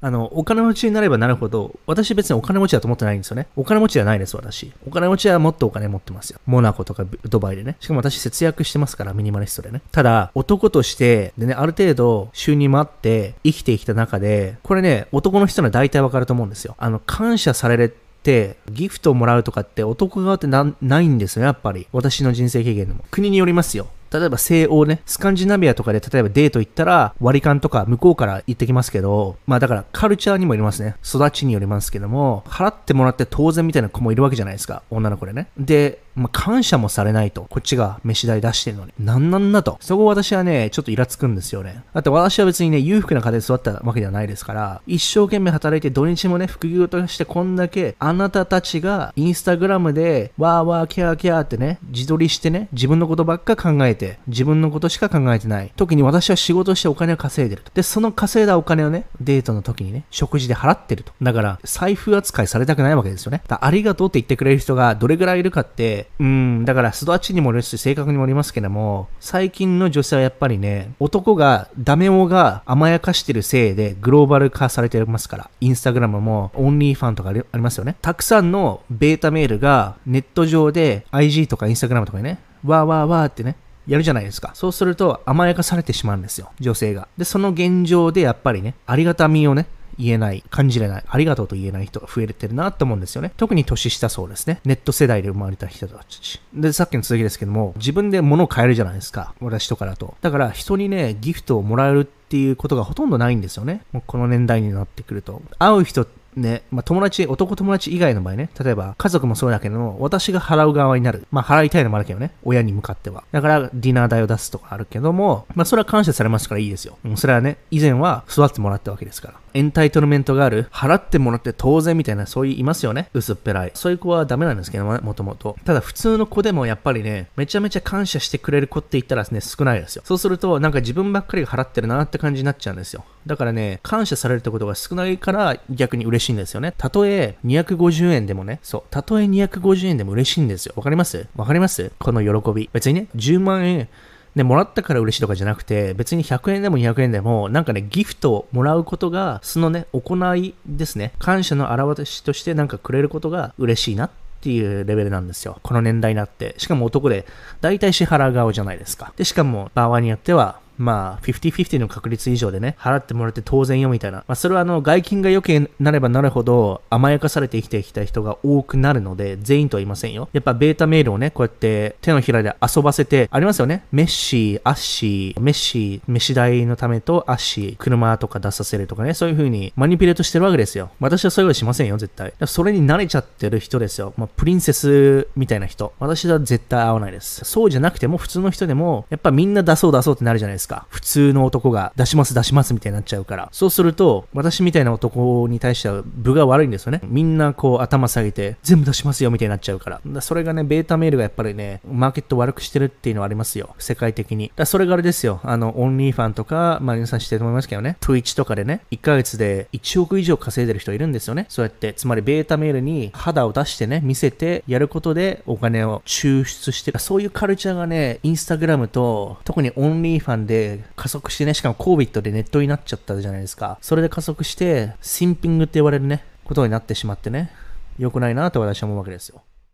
あの、お金持ちになればなるほど、私別にお金持ちだと思ってないんですよね。お金持ちじゃないです、私。お金持ちはもっとお金持ってますよ。モナコとかドバイでね。しかも私節約してますから、ミニマリストでね。ただ、男として、でね、ある程度収入もあって生きてきた中で、これね、男の人なら大体わかると思うんですよ。あの、感謝されるってギフトをもらうとかって男側ってないんですよ、やっぱり。私の人生経験でも。国によりますよ。例えば西欧ね、スカンジナビアとかで例えばデート行ったら割り勘とか向こうから行ってきますけど、まあだからカルチャーにもよりますね。育ちによりますけども、払ってもらって当然みたいな子もいるわけじゃないですか。女の子でね。で、まあ、感謝もされないと。こっちが飯代出してるのに。なんなんだと。そこ私はね、ちょっとイラつくんですよね。だって私は別にね、裕福な家庭で育ったわけではないですから、一生懸命働いて土日もね、副業としてこんだけ、あなたたちがインスタグラムで、わーわーキャーキャーってね、自撮りしてね、自分のことばっか考えて、て自分のことしか考えてない。時に私は仕事してお金を稼いでると。で、その稼いだお金をね、デートの時にね、食事で払ってると。だから、財布扱いされたくないわけですよね。ありがとうって言ってくれる人がどれぐらいいるかって、うん、だからから育ちにもよるし性格にもよりますけども、最近の女性はやっぱりね、男が、ダメ男が甘やかしてるせいでグローバル化されてますから、インスタグラムもオンリーファンとかありますよね。たくさんのベータメールがネット上で IG とかインスタグラムとかにね、わーわーわーってね、やるじゃないですか。そうすると甘やかされてしまうんですよ。女性が。で、その現状でやっぱりね、ありがたみをね、言えない、感じれない、ありがとうと言えない人が増えてるなと思うんですよね。特に年下そうですね。ネット世代で生まれた人たち。で、さっきの続きですけども、自分で物を買えるじゃないですか。私とかだと。だから人にね、ギフトをもらえるっていうことがほとんどないんですよね。もうこの年代になってくると。会う人ね、まあ、友達、男友達以外の場合ね、例えば家族もそうだけど、私が払う側になる。まあ、払いたいのもあるけどね、親に向かっては。だから、ディナー代を出すとかあるけども、まあ、それは感謝されますからいいですよ。それはね、以前は育ってもらったわけですから。エンタイトルメントがある、払ってもらって当然みたいな、そういういますよね。薄っぺらい。そういう子はダメなんですけども、もともと。ただ、普通の子でもやっぱりね、めちゃめちゃ感謝してくれる子って言ったらね、少ないですよ。そうすると、なんか自分ばっかりが払ってるなって感じになっちゃうんですよ。だからね、感謝されるってことが少ないから逆に嬉しいしいんですよね。たとえ250円でもね、そう、たとえ250円でも嬉しいんですよ。わかります？わかります？この喜び。別にね、10万円、ね、もらったから嬉しいとかじゃなくて、別に100円でも200円でも、なんかね、ギフトをもらうことが、そのね、行いですね、感謝の表しとしてなんかくれることが嬉しいなっていうレベルなんですよ。この年代になって。しかも男で、大体支払う側じゃないですか。で、しかも、場合によっては、まあ、50-50の確率以上でね、払ってもらって当然よみたいな。まあ、それはあの、外金が良くなればなるほど、甘やかされて生きてきた人が多くなるので、全員とは言いませんよ。やっぱベータメールをね、こうやって手のひらで遊ばせて、ありますよね。メッシー、アッシー、メッシー、飯代のためとアッシー、車とか出させるとかね、そういう風にマニピュレートしてるわけですよ。私はそういうことしませんよ、絶対。それに慣れちゃってる人ですよ。まあ、プリンセスみたいな人。私は絶対合わないです。そうじゃなくても、普通の人でも、やっぱみんな出そう出そうってなるじゃないですか。か？普通の男が出します出しますみたいになっちゃうから。そうすると、私みたいな男に対しては部が悪いんですよね。みんなこう頭下げて、全部出しますよみたいになっちゃうから。だそれがね、ベータメールがやっぱりね、マーケット悪くしてるっていうのはありますよ。世界的に。だそれがあれですよ。あの、オンリーファンとか、まあ皆さん知ってると思いますけどね。Twitch とかでね、1ヶ月で1億以上稼いでる人いるんですよね。そうやって。つまりベータメールに肌を出してね、見せてやることでお金を抽出してる。そういうカルチャーがね、インスタグラムと、特にオンリーファンでで加速してね、しかも COVID でネットになっちゃったじゃないですか。それで加速して、シンピングって言われるね、ことになってしまってね、良くないなと私は思うわけですよ。